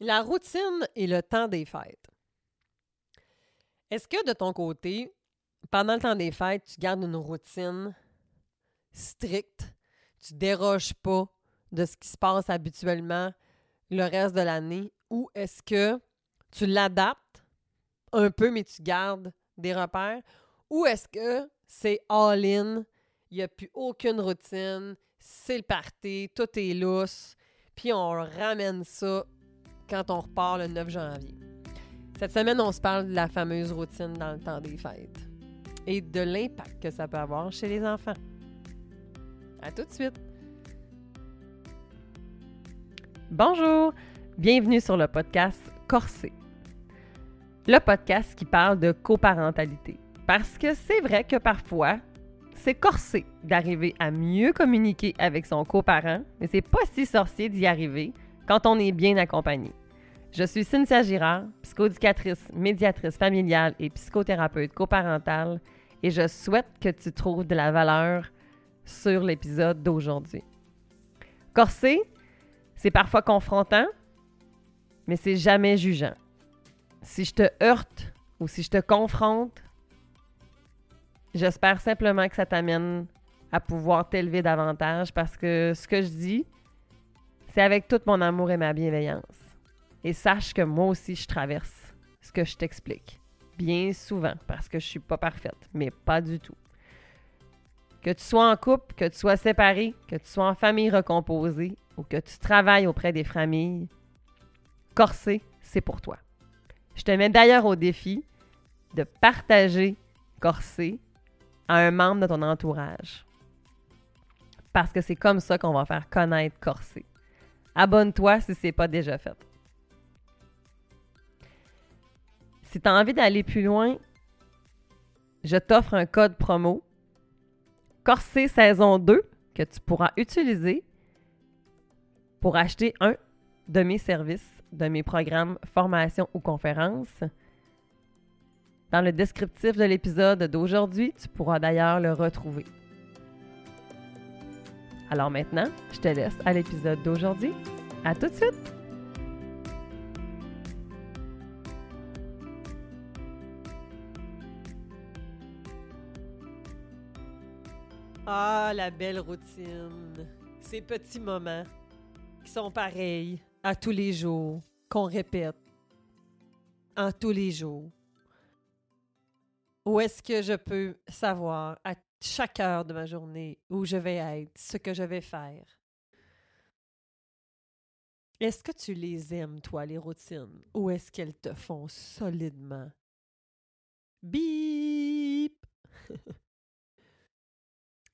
La routine et le temps des fêtes. Est-ce que de ton côté, pendant le temps des fêtes, tu gardes une routine stricte, tu déroges pas de ce qui se passe habituellement le reste de l'année, ou est-ce que tu l'adaptes un peu, mais tu gardes des repères, ou est-ce que c'est all-in, il n'y a plus aucune routine, c'est le party, tout est lousse, puis on ramène ça quand on repart le 9 janvier. Cette semaine, on se parle de la fameuse routine dans le temps des fêtes et de l'impact que ça peut avoir chez les enfants. À tout de suite! Bonjour! Bienvenue sur le podcast Corsé. Le podcast qui parle de coparentalité. Parce que c'est vrai que parfois, c'est corsé d'arriver à mieux communiquer avec son coparent, mais c'est pas si sorcier d'y arriver quand on est bien accompagné. Je suis Cynthia Girard, psychoéducatrice, médiatrice familiale et psychothérapeute coparentale, et je souhaite que tu trouves de la valeur sur l'épisode d'aujourd'hui. Corsé, c'est parfois confrontant, mais c'est jamais jugeant. Si je te heurte ou si je te confronte, J'espère simplement que ça t'amène à pouvoir t'élever davantage parce que ce que je dis, c'est avec tout mon amour et ma bienveillance. Et sache que moi aussi, je traverse ce que je t'explique. Bien souvent, parce que je suis pas parfaite, mais pas du tout. Que tu sois en couple, que tu sois séparé, que tu sois en famille recomposée ou que tu travailles auprès des familles, Corsé, c'est pour toi. Je te mets d'ailleurs au défi de partager Corsé à un membre de ton entourage. Parce que c'est comme ça qu'on va faire connaître Corsé. Abonne-toi si ce n'est pas déjà fait. Si tu as envie d'aller plus loin, je t'offre un code promo Corsé saison 2 que tu pourras utiliser pour acheter un de mes services, de mes programmes, formation ou conférences dans le descriptif de l'épisode d'aujourd'hui, tu pourras d'ailleurs le retrouver. Alors maintenant, je te laisse à l'épisode d'aujourd'hui. À tout de suite! Ah, la belle routine. Ces petits moments qui sont pareils à tous les jours, qu'on répète en tous les jours. Où est-ce que je peux savoir à chaque heure de ma journée où je vais être, ce que je vais faire? Est-ce que tu les aimes, toi, les routines, ou est-ce qu'elles te font solidement? Bip!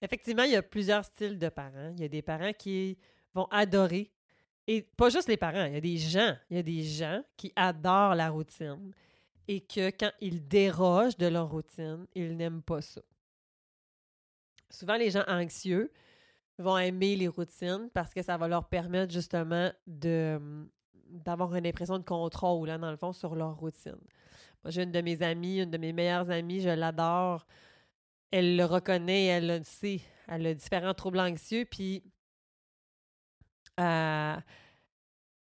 Effectivement, il y a plusieurs styles de parents. Il y a des parents qui vont adorer, et pas juste les parents, il y a des gens, il y a des gens qui adorent la routine et que quand ils dérogent de leur routine, ils n'aiment pas ça. Souvent, les gens anxieux vont aimer les routines parce que ça va leur permettre justement de d'avoir une impression de contrôle, là, dans le fond, sur leur routine. Moi, j'ai une de mes amies, une de mes meilleures amies, je l'adore. Elle le reconnaît, elle le sait. Elle a différents troubles anxieux, puis euh,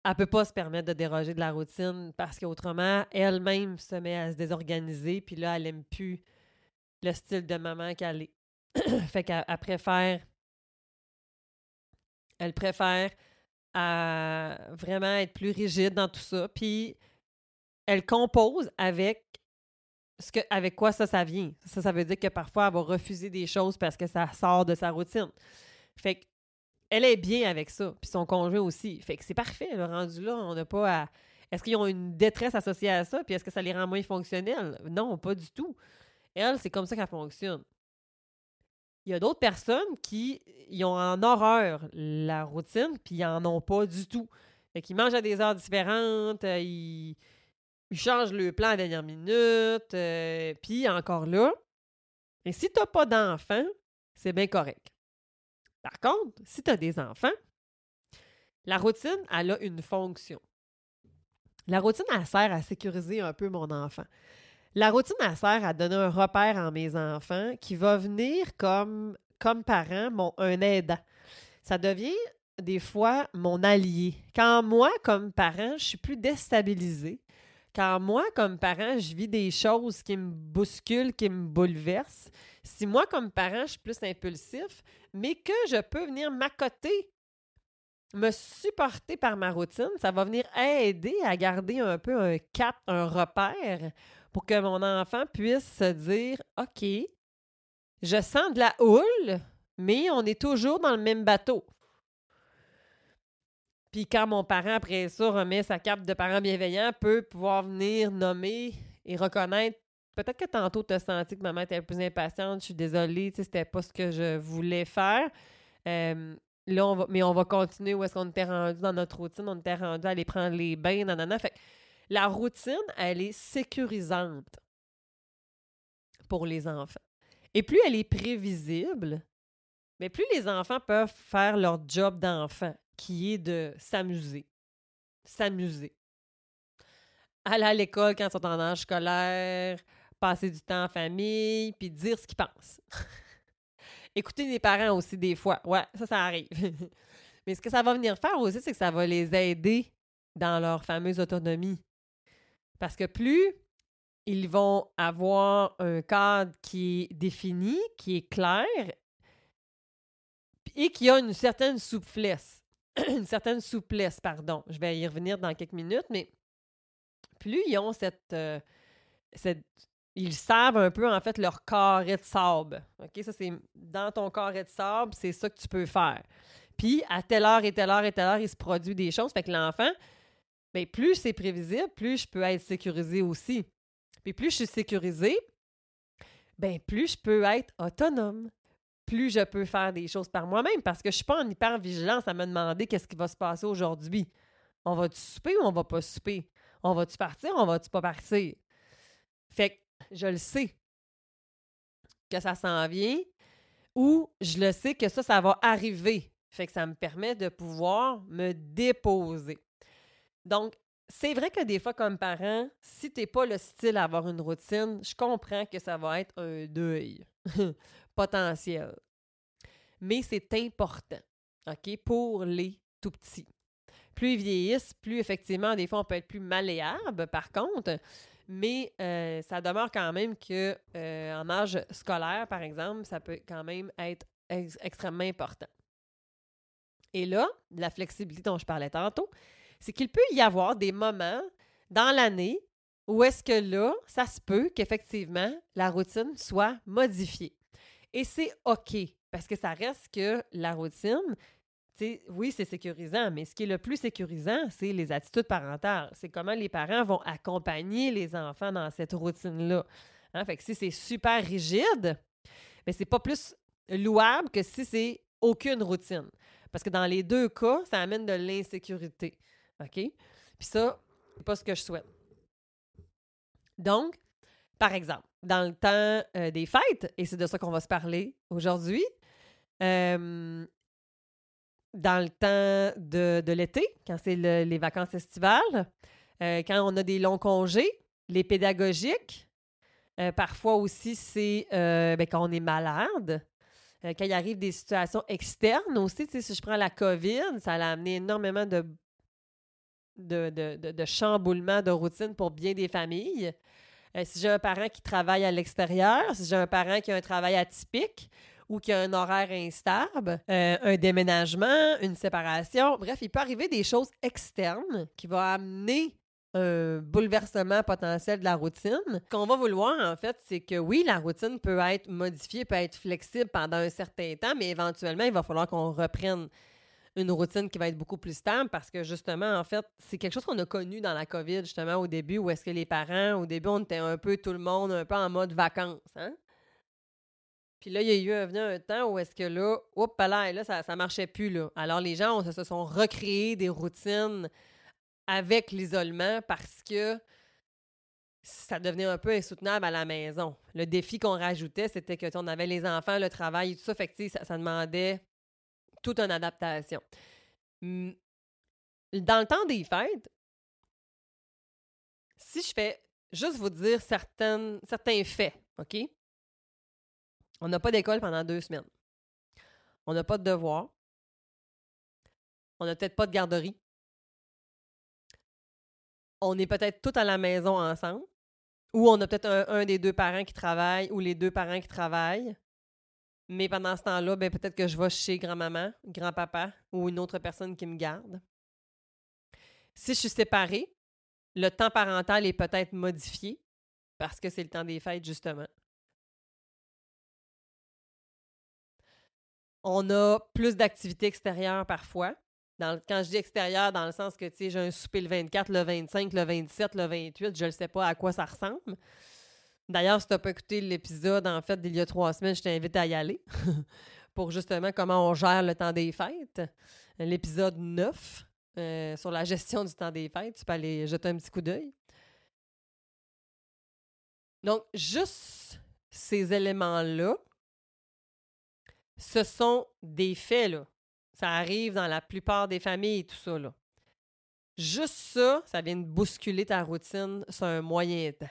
elle peut pas se permettre de déroger de la routine parce qu'autrement, elle-même se met à se désorganiser, puis là, elle aime plus le style de maman qu'elle est. fait qu'elle préfère. Elle préfère à vraiment être plus rigide dans tout ça. Puis elle compose avec ce que, avec quoi ça, ça vient. Ça, ça veut dire que parfois, elle va refuser des choses parce que ça sort de sa routine. Fait que elle est bien avec ça, puis son conjoint aussi. Fait que c'est parfait, le rendu là, on n'a pas à... Est-ce qu'ils ont une détresse associée à ça, puis est-ce que ça les rend moins fonctionnels? Non, pas du tout. Elle, c'est comme ça qu'elle fonctionne. Il y a d'autres personnes qui ont en horreur la routine, puis ils en ont pas du tout. Fait mangent à des heures différentes, euh, ils, changent le plan à la dernière minute, euh, puis encore là. Et si tu n'as pas d'enfant, c'est bien correct. Par contre, si tu as des enfants, la routine, elle a une fonction. La routine, elle sert à sécuriser un peu mon enfant. La routine, elle sert à donner un repère à mes enfants qui va venir comme, comme parent, mon, un aidant. Ça devient des fois mon allié. Quand moi, comme parent, je suis plus déstabilisée, quand moi, comme parent, je vis des choses qui me bousculent, qui me bouleversent, si moi, comme parent, je suis plus impulsif, mais que je peux venir m'accoter, me supporter par ma routine, ça va venir aider à garder un peu un cap, un repère que mon enfant puisse se dire OK, je sens de la houle, mais on est toujours dans le même bateau. Puis quand mon parent, après ça, remet sa cape de parent bienveillant, peut pouvoir venir nommer et reconnaître peut-être que tantôt, tu as senti que maman était plus impatiente, je suis désolée, c'était pas ce que je voulais faire. Là, mais on va continuer où est-ce qu'on était rendu dans notre routine, on était rendu à aller prendre les bains, nanana. Fait la routine, elle est sécurisante pour les enfants. Et plus elle est prévisible, mais plus les enfants peuvent faire leur job d'enfant, qui est de s'amuser. S'amuser. Aller à l'école quand ils sont en âge scolaire, passer du temps en famille, puis dire ce qu'ils pensent. Écouter les parents aussi des fois. Ouais, ça, ça arrive. Mais ce que ça va venir faire aussi, c'est que ça va les aider dans leur fameuse autonomie. Parce que plus ils vont avoir un cadre qui est défini, qui est clair et qui a une certaine souplesse. une certaine souplesse, pardon. Je vais y revenir dans quelques minutes, mais plus ils ont cette, euh, cette ils savent un peu, en fait, leur carré de sable. OK? Ça, c'est dans ton carré de sable, c'est ça que tu peux faire. Puis, à telle heure et telle heure et telle heure, il se produit des choses. Fait que l'enfant, bien, plus c'est prévisible, plus je peux être sécurisé aussi. Puis, plus je suis sécurisé, bien, plus je peux être autonome. Plus je peux faire des choses par moi-même parce que je suis pas en hyper-vigilance à me demander qu'est-ce qui va se passer aujourd'hui. On va-tu souper ou on va pas souper? On va-tu partir ou on va-tu pas partir? Fait que je le sais que ça s'en vient ou je le sais que ça, ça va arriver. Fait que ça me permet de pouvoir me déposer. Donc, c'est vrai que des fois, comme parent, si tu n'es pas le style à avoir une routine, je comprends que ça va être un deuil potentiel. Mais c'est important, OK, pour les tout petits. Plus ils vieillissent, plus effectivement, des fois, on peut être plus malléable. Par contre, mais euh, ça demeure quand même que euh, en âge scolaire, par exemple, ça peut quand même être extrêmement important. Et là, la flexibilité dont je parlais tantôt, c'est qu'il peut y avoir des moments dans l'année où est-ce que là, ça se peut qu'effectivement, la routine soit modifiée. Et c'est OK, parce que ça reste que la routine, oui, c'est sécurisant, mais ce qui est le plus sécurisant, c'est les attitudes parentales. C'est comment les parents vont accompagner les enfants dans cette routine-là. Hein? Fait que si c'est super rigide, mais c'est pas plus louable que si c'est aucune routine. Parce que dans les deux cas, ça amène de l'insécurité. OK? Puis ça, c'est pas ce que je souhaite. Donc, par exemple, dans le temps euh, des fêtes, et c'est de ça qu'on va se parler aujourd'hui, euh, dans le temps de, l'été, quand c'est les vacances estivales, euh, quand on a des longs congés, les pédagogiques. Parfois aussi, c'est ben, quand on est malade. quand il arrive des situations externes aussi, si je prends la COVID, ça a amené énormément de, de, de, de chamboulements de routine pour bien des familles. si j'ai un parent qui travaille à l'extérieur, si j'ai un parent qui a un travail atypique, ou qu'il y a un horaire instable, euh, un déménagement, une séparation. Bref, il peut arriver des choses externes qui vont amener un bouleversement potentiel de la routine. Ce qu'on va vouloir, en fait, c'est que oui, la routine peut être modifiée, peut être flexible pendant un certain temps, mais éventuellement, il va falloir qu'on reprenne une routine qui va être beaucoup plus stable parce que justement, en fait, c'est quelque chose qu'on a connu dans la COVID, justement, au début, où est-ce que les parents, au début, on était un peu tout le monde, un peu en mode vacances. Hein? Puis là, il y a eu venu un temps où est-ce que là, hop là, là, ça, ça marchait plus. Alors, les gens se sont recréés des routines avec l'isolement parce que ça devenait un peu insoutenable à la maison. Le défi qu'on rajoutait, c'était que on avait les enfants, le travail tout ça. Fait que ça demandait toute une adaptation. Dans le temps des fêtes, si je fais juste vous dire certaines, certains faits, OK? On n'a pas d'école pendant deux semaines. On n'a pas de devoir. On n'a peut-être pas de garderie. On est peut-être tous à la maison ensemble. Ou on a peut-être un, des deux parents qui travaille ou les deux parents qui travaillent. Mais pendant ce temps-là, ben, peut-être que je vais chez grand-maman, grand-papa ou une autre personne qui me garde. Si je suis séparée, le temps parental est peut-être modifié parce que c'est le temps des fêtes, justement. On a plus d'activités extérieures parfois. Quand je dis extérieur, dans le sens que, j'ai un souper le 24, le 25, le 27, le 28, je ne sais pas à quoi ça ressemble. D'ailleurs, si tu n'as pas écouté l'épisode, en fait, d'il y a trois semaines, je t'invite à y aller pour justement comment on gère le temps des fêtes. L'épisode 9 euh, sur la gestion du temps des fêtes, tu peux aller jeter un petit coup d'œil. Donc, juste ces éléments-là, ce sont des faits, là. Ça arrive dans la plupart des familles, tout ça, là. Juste ça, ça vient de bousculer ta routine sur un moyen temps.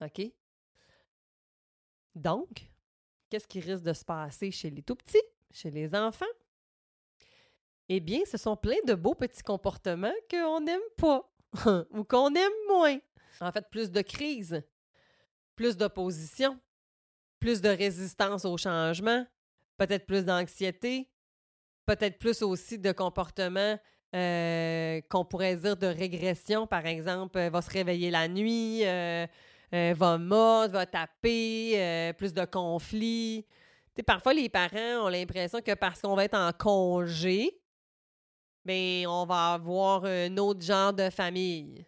OK? Donc, qu'est-ce qui risque de se passer chez les tout petits, chez les enfants? Eh bien, ce sont plein de beaux petits comportements qu'on n'aime pas ou qu'on aime moins. En fait, plus de crise, plus d'opposition, plus de résistance au changement, peut-être plus d'anxiété, peut-être plus aussi de comportements euh, qu'on pourrait dire de régression, par exemple, va se réveiller la nuit, euh, euh, va mordre, va taper, plus de conflits. parfois, les parents ont l'impression que parce qu'on va être en congé, ben, on va avoir un autre genre de famille.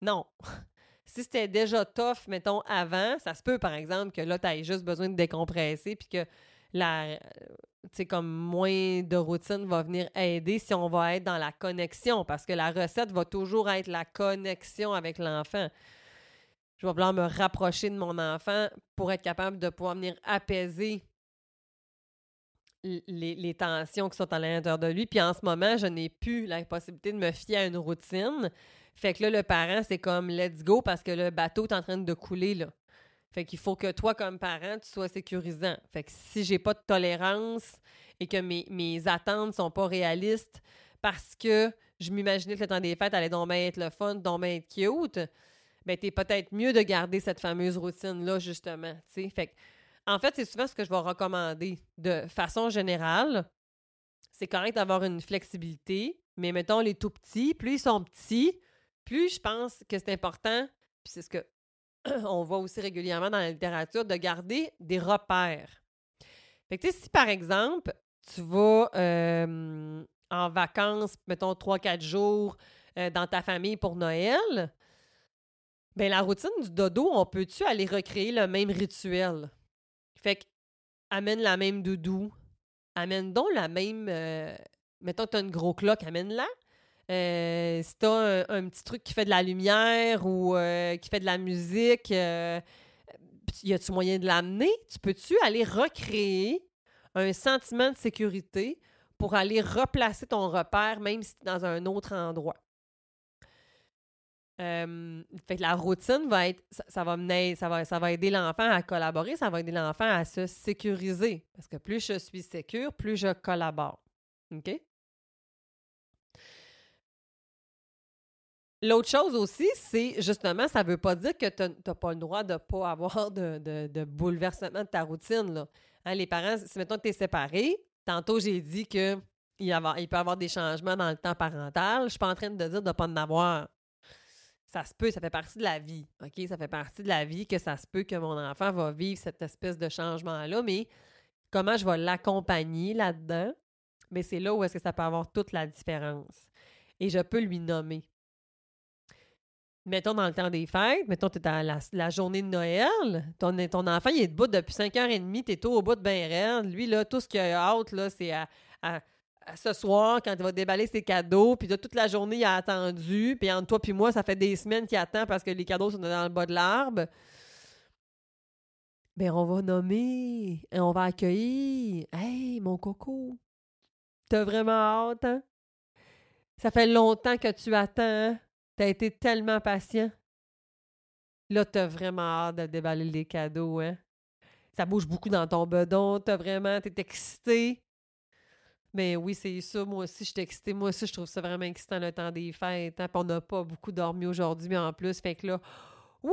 Non. si c'était déjà tough, mettons, avant, ça se peut, par exemple, que là, tu aies juste besoin de décompresser, puis que la, tu comme moins de routine va venir aider si on va être dans la connexion, parce que la recette va toujours être la connexion avec l'enfant. Je vais vouloir me rapprocher de mon enfant pour être capable de pouvoir venir apaiser les, tensions qui sont à l'intérieur de lui. Puis en ce moment, je n'ai plus la possibilité de me fier à une routine. Fait que là, le parent, c'est comme let's go parce que le bateau est en train de couler, là. Fait qu'il faut que toi, comme parent, tu sois sécurisant. Fait que si j'ai pas de tolérance et que mes, mes attentes sont pas réalistes parce que je m'imaginais que le temps des fêtes allait donc bien être le fun, donc bien être cute, ben t'es peut-être mieux de garder cette fameuse routine-là, justement, tu. Fait que, en fait, c'est souvent ce que je vais recommander. De façon générale, c'est correct d'avoir une flexibilité, mais mettons les tout petits, plus ils sont petits, plus je pense que c'est important, puis c'est ce que on voit aussi régulièrement dans la littérature, de garder des repères. Fait que, si par exemple, tu vas en vacances, mettons 3-4 jours euh, dans ta famille pour Noël, bien, la routine du dodo, on peut-tu aller recréer le même rituel? Fait que, amène la même doudou, amène donc la même. Euh, mettons que tu as une gros cloque, amène-la. Euh, si tu as un, petit truc qui fait de la lumière ou euh, qui fait de la musique, euh, y a-tu moyen de l'amener? Tu peux-tu aller recréer un sentiment de sécurité pour aller replacer ton repère, même si tu es dans un autre endroit? Fait que la routine va être, ça, va mener, ça va, ça va aider l'enfant à collaborer, ça va aider l'enfant à se sécuriser. Parce que plus je suis sécure, plus je collabore. OK? L'autre chose aussi, c'est justement, ça ne veut pas dire que tu n'as pas le droit de ne pas avoir de, bouleversement de ta routine. Là. Hein, les parents, si mettons que tu es séparé, tantôt j'ai dit qu'il il peut y avoir des changements dans le temps parental. Je ne suis pas en train de dire de ne pas en avoir. Ça se peut, ça fait partie de la vie. OK? Ça fait partie de la vie que ça se peut que mon enfant va vivre cette espèce de changement-là, mais comment je vais l'accompagner là-dedans? Mais c'est là où est-ce que ça peut avoir toute la différence. Et je peux lui nommer mettons dans le temps des fêtes, mettons, tu es à la, journée de Noël, ton, ton enfant, il est debout depuis 5h30, tu es tout au bout de ben raide. Lui, là, tout ce qu'il a hâte, là, c'est à, ce soir, quand il va déballer ses cadeaux, puis de toute la journée, il a attendu, puis entre toi puis moi, ça fait des semaines qu'il attend parce que les cadeaux sont dans le bas de l'arbre. Ben, on va nommer, et on va accueillir. Hey, mon coco, t'as vraiment hâte, hein? Ça fait longtemps que tu attends, hein? T'as été tellement patient. Là, t'as vraiment hâte de déballer les cadeaux, hein? Ça bouge beaucoup dans ton bedon, t'as vraiment, t'es excité. Mais oui, c'est ça. Moi aussi, je suis excitée. Moi aussi, je trouve ça vraiment excitant le temps des fêtes. Hein, on n'a pas beaucoup dormi aujourd'hui, mais en plus, fait que là, wouhou!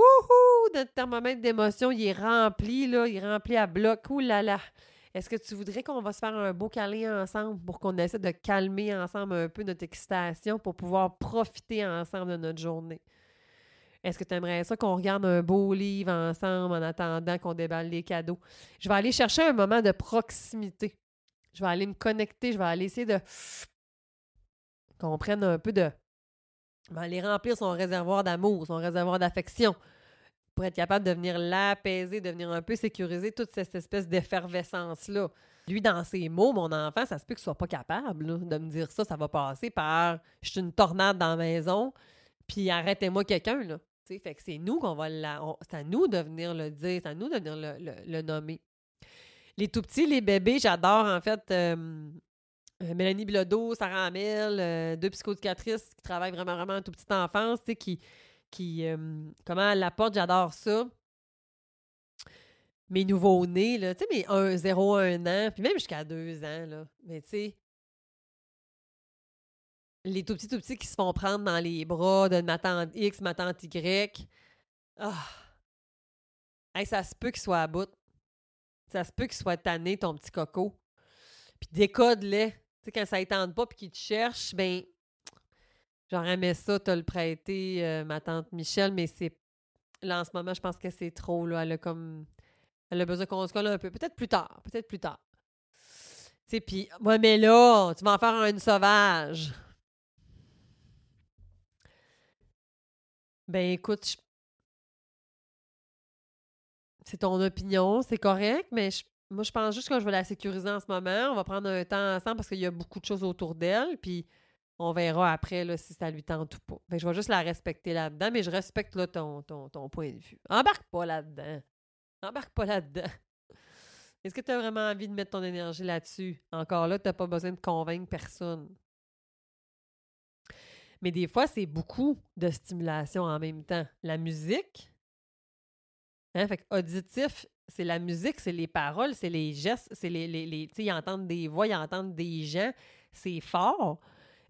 Notre thermomètre d'émotion, il est rempli, là. Il est rempli à bloc. Ouh là là! Est-ce que tu voudrais qu'on va se faire un beau câlin ensemble pour qu'on essaie de calmer ensemble un peu notre excitation pour pouvoir profiter ensemble de notre journée? Est-ce que tu aimerais ça qu'on regarde un beau livre ensemble en attendant qu'on déballe les cadeaux? Je vais aller chercher un moment de proximité. Je vais aller me connecter, je vais aller essayer de qu'on prenne un peu de. Je vais aller remplir son réservoir d'amour, son réservoir d'affection pour être capable de venir l'apaiser, de venir un peu sécuriser toute cette espèce d'effervescence-là. Lui, dans ses mots, mon enfant, ça se peut qu'il soit pas capable de me dire ça. Ça va passer par je suis une tornade dans la maison, puis arrêtez-moi quelqu'un. Fait c'est nous qu'on va la. C'est à nous de venir le dire, c'est à nous de venir le, nommer. Les tout petits, les bébés, j'adore en fait. Euh, euh, Mélanie Bilodeau, Sarah Hamel, euh, deux psychoéducatrices qui travaillent vraiment, vraiment en toute petite enfance, qui, qui euh, comment elle l'apporte, j'adore ça. Mes nouveaux-nés, là, tu sais, mes 1, 0, 1 an, puis même jusqu'à 2 ans, là. Mais tu sais, les tout petits, tout petits qui se font prendre dans les bras de ma tante X, ma tante Y. Ah! ça se peut qu'il soit à bout. Ça se peut qu'il soit tanné, ton petit coco. Puis décode-les. Tu sais, quand ça étende pas puis qu'il te cherche, ben J'aurais aimé ça, te le prêter, euh, ma tante Michel, mais c'est. Là, en ce moment, je pense que c'est trop, là. Elle a comme. Elle a besoin qu'on se colle un peu. Peut-être plus tard. Peut-être plus tard. Tu sais, puis. Ouais, mais là, tu vas en faire une sauvage. Ben, écoute, c'est ton opinion, c'est correct, mais moi, je pense juste que je vais la sécuriser en ce moment. On va prendre un temps ensemble parce qu'il y a beaucoup de choses autour d'elle. Puis on verra après là, si ça lui tente ou pas. je vais juste la respecter là-dedans, mais je respecte ton, ton point de vue. Embarque pas là-dedans. Embarque pas là-dedans. Est-ce que tu as vraiment envie de mettre ton énergie là-dessus? Encore là, tu n'as pas besoin de convaincre personne. Mais des fois, c'est beaucoup de stimulation en même temps. La musique, hein, fait auditif, c'est la musique, c'est les paroles, c'est les gestes, c'est les. les, les tu sais, ils entendent des voix, ils entendent des gens, c'est fort.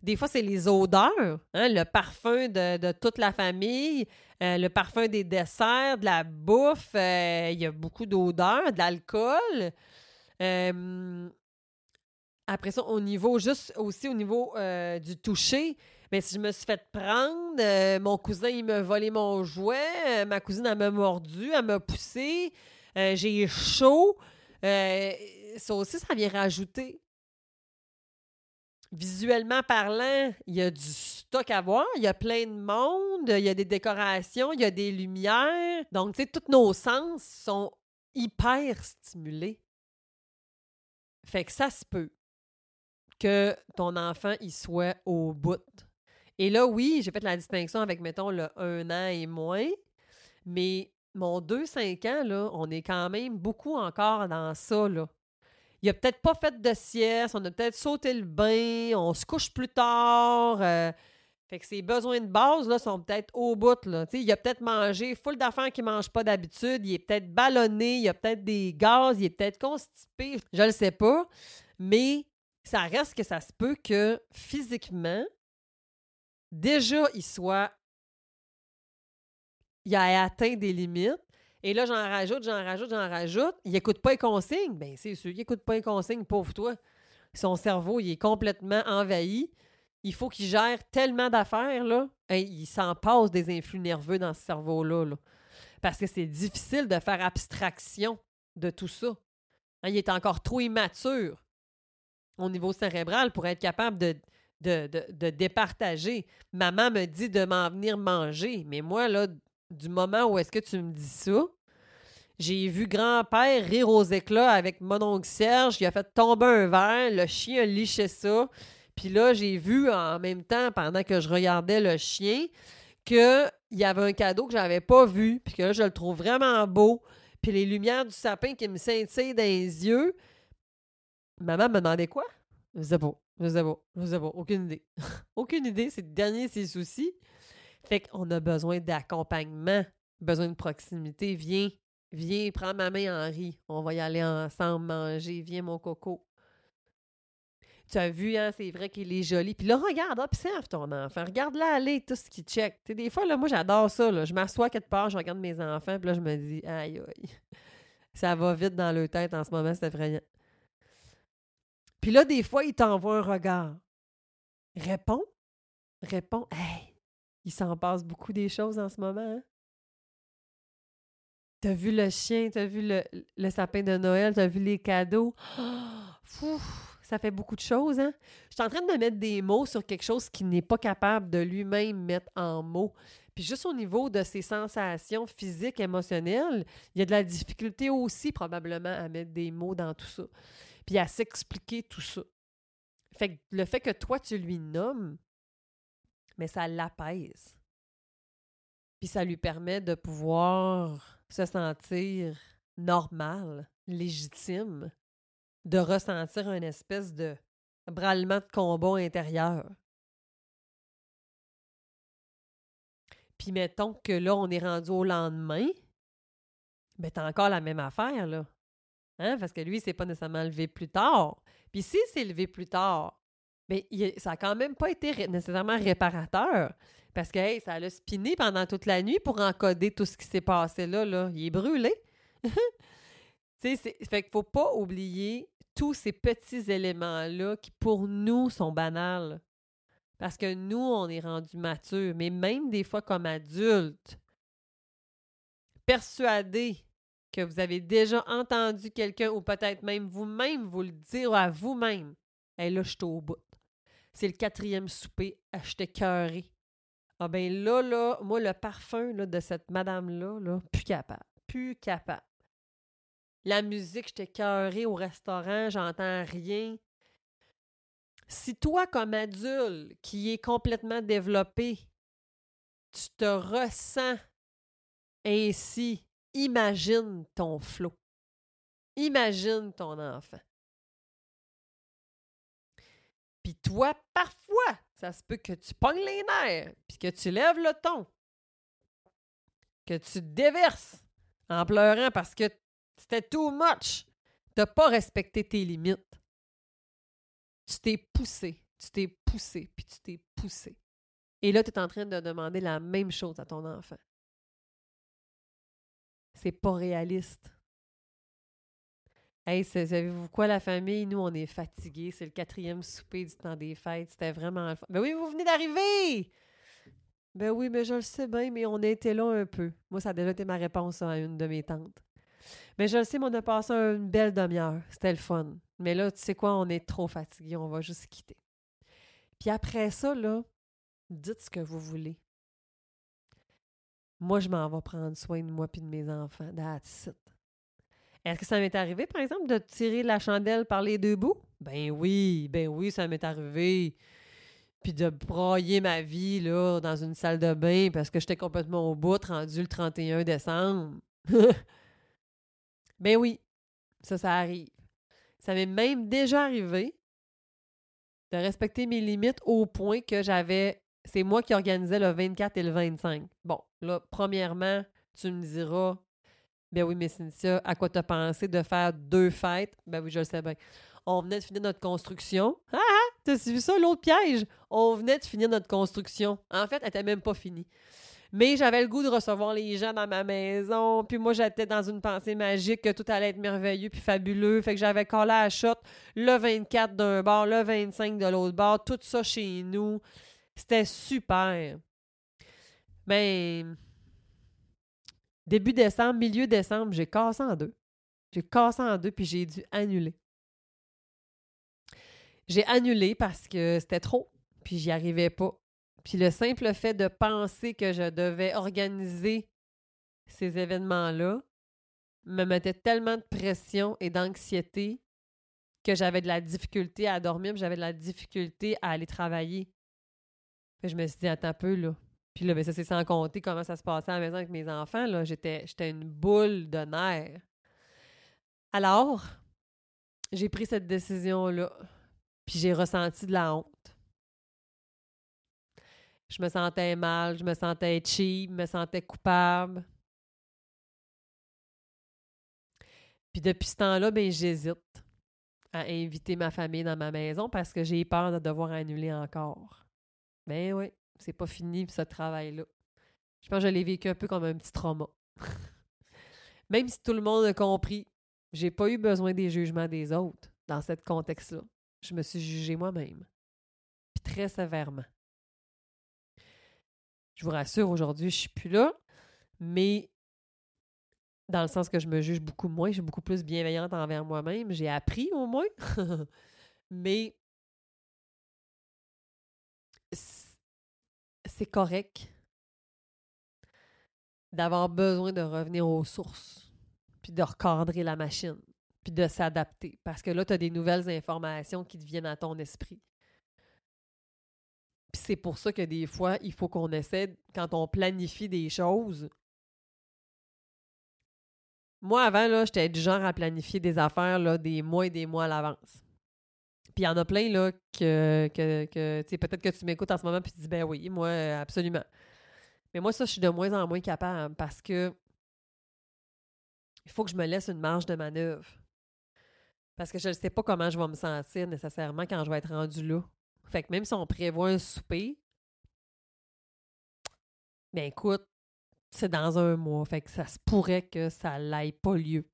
Des fois, c'est les odeurs, hein, le parfum de, toute la famille, euh, le parfum des desserts, de la bouffe. Euh, il y a beaucoup d'odeurs, de l'alcool. Euh, après ça, au niveau, juste aussi au niveau du toucher, mais si je me suis fait prendre, mon cousin, il m'a volé mon jouet, ma cousine, elle m'a mordu, elle m'a poussé, j'ai chaud. ça aussi, ça vient rajouter visuellement parlant, il y a du stock à voir, il y a plein de monde, il y a des décorations, il y a des lumières. Donc, tu sais, tous nos sens sont hyper stimulés. Fait que ça se peut que ton enfant y soit au bout. Et là, oui, j'ai fait la distinction avec, mettons, le un an et moins, mais mon 2-5 ans, là, on est quand même beaucoup encore dans ça, là il a peut-être pas fait de sieste, on a peut-être sauté le bain, on se couche plus tard. Euh, fait que ses besoins de base là, sont peut-être au bout. Là. il a peut-être mangé full d'affaires qu'il ne mange pas d'habitude. Il est peut-être ballonné, il a peut-être des gaz, il est peut-être constipé. Je ne le sais pas. Mais ça reste que ça se peut que physiquement, déjà, il soit. Il a atteint des limites. Et là, j'en rajoute, j'en rajoute, j'en rajoute. Il n'écoute pas les consignes? Bien, c'est sûr, il n'écoute pas les consignes, pauvre toi. Son cerveau, il est complètement envahi. Il faut qu'il gère tellement d'affaires, là. il s'en passe des influx nerveux dans ce cerveau-là. Parce que c'est difficile de faire abstraction de tout ça. Hein, il est encore trop immature au niveau cérébral pour être capable de, de, départager. Maman me dit de m'en venir manger, mais moi, là, du moment où est-ce que tu me dis ça, j'ai vu grand-père rire aux éclats avec mon oncle Serge, il a fait tomber un verre, le chien a ça. Puis là, j'ai vu en même temps, pendant que je regardais le chien, qu'il y avait un cadeau que j'avais pas vu, puis que là, je le trouve vraiment beau. Puis les lumières du sapin qui me scintillent dans les yeux. Maman me demandait quoi? Je. Pas. Je sais pas. Aucune idée. Aucune idée. C'est le dernier ses soucis. Fait qu'on a besoin d'accompagnement, besoin de proximité. Viens, viens, prends ma main, Henri. On va y aller ensemble manger. Viens, mon coco. tu as vu, hein, c'est vrai qu'il est joli. Puis là, regarde, observe ton enfant. Regarde-la aller, tout ce qu'il check. Tu sais, des fois, là, moi, j'adore ça. Je m'assois quelque part, je regarde mes enfants, puis là, je me dis, aïe, aïe. Ça va vite dans leur tête en ce moment, c'est effrayant. Puis là, des fois, il t'envoie un regard. Réponds. Réponds. Hey, il s'en passe beaucoup des choses en ce moment. Hein? T'as vu le chien, t'as vu le, sapin de Noël, t'as vu les cadeaux. Oh, ça fait beaucoup de choses, hein? Je suis en train de me mettre des mots sur quelque chose qui n'est pas capable de lui-même mettre en mots. Puis juste au niveau de ses sensations physiques, émotionnelles, il y a de la difficulté aussi probablement à mettre des mots dans tout ça. Puis à s'expliquer tout ça. Fait que le fait que toi, tu lui nommes, mais ça l'apaise. Puis ça lui permet de pouvoir se sentir normal, légitime, de ressentir une espèce de brâlement de combat intérieur. Puis mettons que là, on est rendu au lendemain, ben t'as encore la même affaire, là. Hein? Parce que lui, il s'est pas nécessairement levé plus tard. Puis s'il s'est levé plus tard, mais ben, ça n'a quand même pas été nécessairement réparateur. Parce que hey, ça l'a spiné pendant toute la nuit pour encoder tout ce qui s'est passé là, là. Il est brûlé. sais, fait qu'il faut pas oublier tous ces petits éléments-là qui, pour nous, sont banals. Parce que nous, on est rendu mature, mais même des fois comme adultes, persuadés que vous avez déjà entendu quelqu'un ou peut-être même vous-même vous le dire à vous-même. Hé, là, je suis au bout. C'est le quatrième souper, acheté cœuré. Ah ben là, là, moi, le parfum là, de cette madame-là, là, plus capable. Plus capable. La musique, j'étais cœurée au restaurant, j'entends rien. Si toi, comme adulte qui est complètement développé, tu te ressens ainsi, imagine ton flot. Imagine ton enfant. Puis toi, parfois, ça se peut que tu pognes les nerfs, puis que tu lèves le ton, que tu te déverses en pleurant parce que c'était too much. T'as pas respecté tes limites. Tu t'es poussé, tu t'es poussé, puis tu t'es poussé. Et là, tu es en train de demander la même chose à ton enfant. C'est pas réaliste. Hey, savez-vous quoi, la famille? Nous, on est fatigués. C'est le quatrième souper du temps des fêtes. C'était vraiment Ben oui, vous venez d'arriver! Ben oui, mais je le sais bien, mais on a été là un peu. Moi, ça a déjà été ma réponse à une de mes tantes. Mais je le sais, mais on a passé une belle demi-heure. C'était le fun. Mais là, tu sais quoi, on est trop fatigués. On va juste quitter. Puis après ça, là, dites ce que vous voulez. Moi, je m'en vais prendre soin de moi et de mes enfants. That's. Est-ce que ça m'est arrivé, par exemple, de tirer la chandelle par les deux bouts? Ben oui, ben oui, ça m'est arrivé. Puis de broyer ma vie là, dans une salle de bain parce que j'étais complètement au bout, rendu le 31 décembre. ben oui, ça, ça arrive. Ça m'est même déjà arrivé de respecter mes limites au point que j'avais. C'est moi qui organisais le 24 et le 25. Bon, là, premièrement, tu me diras, ben oui, mais Cynthia, à quoi t'as pensé de faire deux fêtes? Ben oui, je le sais bien. On venait de finir notre construction. Ah, ah! T'as vu ça, l'autre piège? On venait de finir notre construction. En fait, elle était même pas finie. Mais j'avais le goût de recevoir les gens dans ma maison. Puis moi, j'étais dans une pensée magique que tout allait être merveilleux puis fabuleux. Fait que j'avais collé à la shot le 24 d'un bord, le 25 de l'autre bord, tout ça chez nous. C'était super. Mais Début décembre, milieu décembre, j'ai cassé en deux. J'ai cassé en deux, puis j'ai dû annuler. J'ai annulé parce que c'était trop, puis j'y arrivais pas. Puis le simple fait de penser que je devais organiser ces événements-là me mettait tellement de pression et d'anxiété que j'avais de la difficulté à dormir, j'avais de la difficulté à aller travailler. je me suis dit, attends un peu, là. Puis là, ben, ça, c'est sans compter comment ça se passait à la maison avec mes enfants. Là. J'étais, j'étais une boule de nerfs. Alors, j'ai pris cette décision-là. Puis j'ai ressenti de la honte. Je me sentais mal, je me sentais cheap, je me sentais coupable. Puis depuis ce temps-là, ben j'hésite à inviter ma famille dans ma maison parce que j'ai peur de devoir annuler encore. Ben oui, c'est pas fini ce travail-là. Je pense que je l'ai vécu un peu comme un petit trauma. Même si tout le monde a compris, j'ai pas eu besoin des jugements des autres dans ce contexte-là. Je me suis jugée moi-même. Puis très sévèrement. Je vous rassure, aujourd'hui, je suis plus là, mais dans le sens que je me juge beaucoup moins, je suis beaucoup plus bienveillante envers moi-même. J'ai appris au moins. mais correct d'avoir besoin de revenir aux sources, puis de recadrer la machine, puis de s'adapter. Parce que là, tu as des nouvelles informations qui te viennent à ton esprit. Puis c'est pour ça que des fois, il faut qu'on essaie, quand on planifie des choses. Moi, avant, là, j'étais du genre à planifier des affaires là, des mois et des mois à l'avance. Puis il y en a plein là que, que, que peut-être que tu m'écoutes en ce moment puis tu dis ben oui, moi, absolument. Mais moi, ça, je suis de moins en moins capable parce que il faut que je me laisse une marge de manœuvre. Parce que je ne sais pas comment je vais me sentir nécessairement quand je vais être rendu là. Fait que même si on prévoit un souper, ben écoute, c'est dans un mois. Fait que ça se pourrait que ça n'aille pas lieu.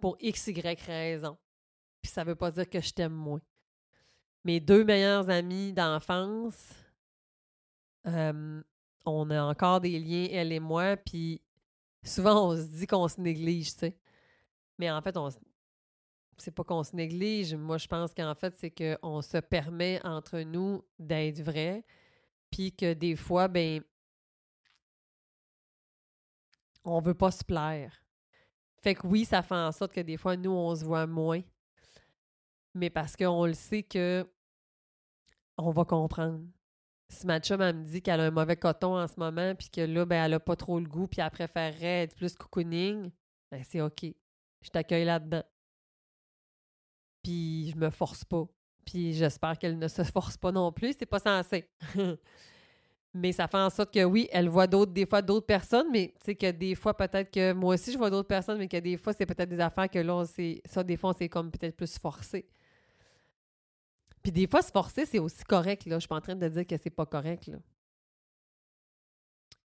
Pour X, Y raison. Puis ça veut pas dire que je t'aime moins. Mes deux meilleurs amis d'enfance, on a encore des liens, elle et moi, puis souvent on se dit qu'on se néglige, tu sais. Mais en fait, on c'est pas qu'on se néglige. Moi, je pense qu'en fait, c'est qu'on se permet entre nous d'être vrai, puis que des fois, ben, on veut pas se plaire. Fait que oui, ça fait en sorte que des fois, nous, on se voit moins. Mais parce qu'on le sait que on va comprendre si ma elle me dit qu'elle a un mauvais coton en ce moment, puis que là, ben, elle a pas trop le goût, puis elle préférerait être plus cocooning, ben, c'est OK. Je t'accueille là-dedans. Puis je me force pas. Puis j'espère qu'elle ne se force pas non plus. C'est pas censé. mais ça fait en sorte que oui, elle voit d'autres, des fois d'autres personnes, mais tu sais que des fois peut-être que moi aussi je vois d'autres personnes, mais que des fois c'est peut-être des affaires que là, c'est ça, des fois c'est comme peut-être plus forcé. Puis des fois, se forcer, c'est aussi correct. Là. Je suis pas en train de dire que c'est pas correct. Là.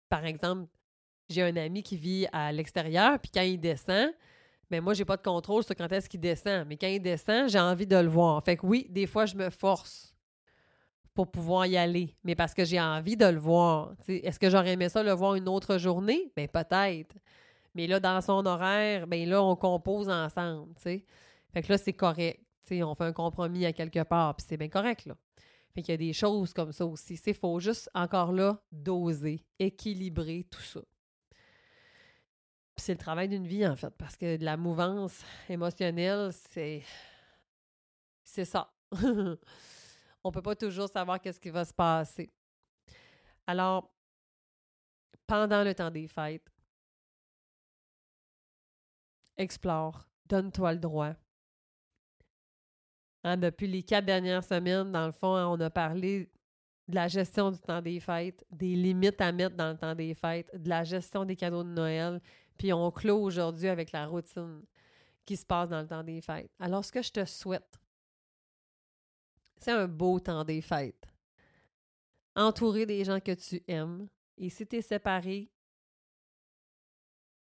Par exemple, j'ai un ami qui vit à l'extérieur, puis quand il descend, mais ben, moi, j'ai pas de contrôle sur quand est-ce qu'il descend. Mais quand il descend, j'ai envie de le voir. Fait que oui, des fois, je me force pour pouvoir y aller, mais parce que j'ai envie de le voir. Est-ce que j'aurais aimé ça le voir une autre journée? Bien, peut-être. Mais là, dans son horaire, ben là, on compose ensemble. Fait que là, c'est correct on fait un compromis à quelque part, puis c'est bien correct, là. Fait qu'il y a des choses comme ça aussi. Il faut juste, encore là, doser, équilibrer tout ça. C'est le travail d'une vie, en fait, parce que la mouvance émotionnelle, c'est... C'est ça. On peut pas toujours savoir qu'est-ce qui va se passer. Alors, pendant le temps des fêtes, explore, donne-toi le droit, Hein, depuis les quatre dernières semaines, dans le fond, hein, on a parlé de la gestion du temps des fêtes, des limites à mettre dans le temps des fêtes, de la gestion des cadeaux de Noël, puis on clôt aujourd'hui avec la routine qui se passe dans le temps des fêtes. Alors, ce que je te souhaite, c'est un beau temps des fêtes. Entourer des gens que tu aimes. Et si tu es séparé,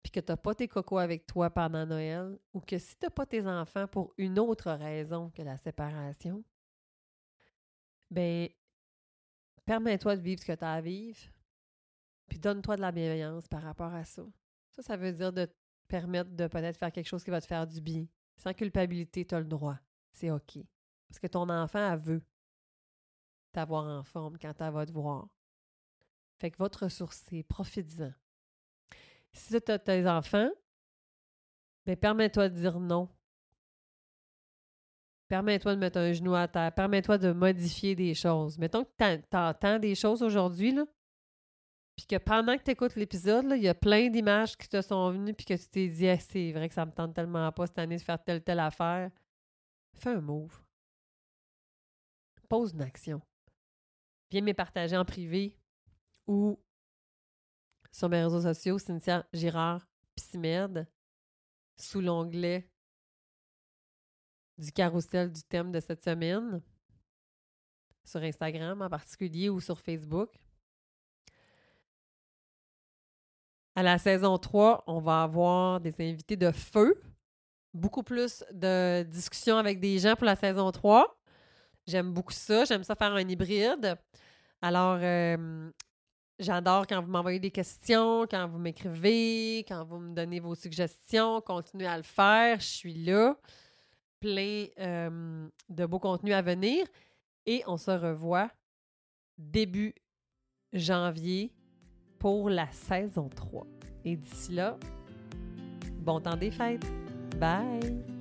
puis que tu n'as pas tes cocos avec toi pendant Noël, ou que si tu n'as pas tes enfants pour une autre raison que la séparation, ben permets-toi de vivre ce que tu as à vivre, puis donne-toi de la bienveillance par rapport à ça. Ça, ça veut dire de te permettre de peut-être faire quelque chose qui va te faire du bien. Sans culpabilité, tu as le droit. C'est OK. Parce que ton enfant, elle veut t'avoir en forme quand elle va te voir. Fait que votre ressource, c'est profite-en. Si tu as tes enfants, ben permets-toi de dire non. Permets-toi de mettre un genou à terre. Permets-toi de modifier des choses. Mettons que tu entends des choses aujourd'hui, puis que pendant que tu écoutes l'épisode, il y a plein d'images qui te sont venues, puis que tu t'es dit, ah, c'est vrai que ça me tente tellement pas cette année de faire telle, telle affaire. Fais un move. Pose une action. Viens me partager en privé ou sur mes réseaux sociaux, Cynthia Girard Psymed, sous l'onglet du carrousel du thème de cette semaine, sur Instagram en particulier ou sur Facebook. À la saison 3, on va avoir des invités de feu, beaucoup plus de discussions avec des gens pour la saison 3. J'aime beaucoup ça, j'aime ça faire un hybride. Alors, euh, j'adore quand vous m'envoyez des questions, quand vous m'écrivez, quand vous me donnez vos suggestions. Continuez à le faire, je suis là. Plein euh, de beaux contenus à venir. Et on se revoit début janvier pour la saison 3. Et d'ici là, bon temps des fêtes. Bye!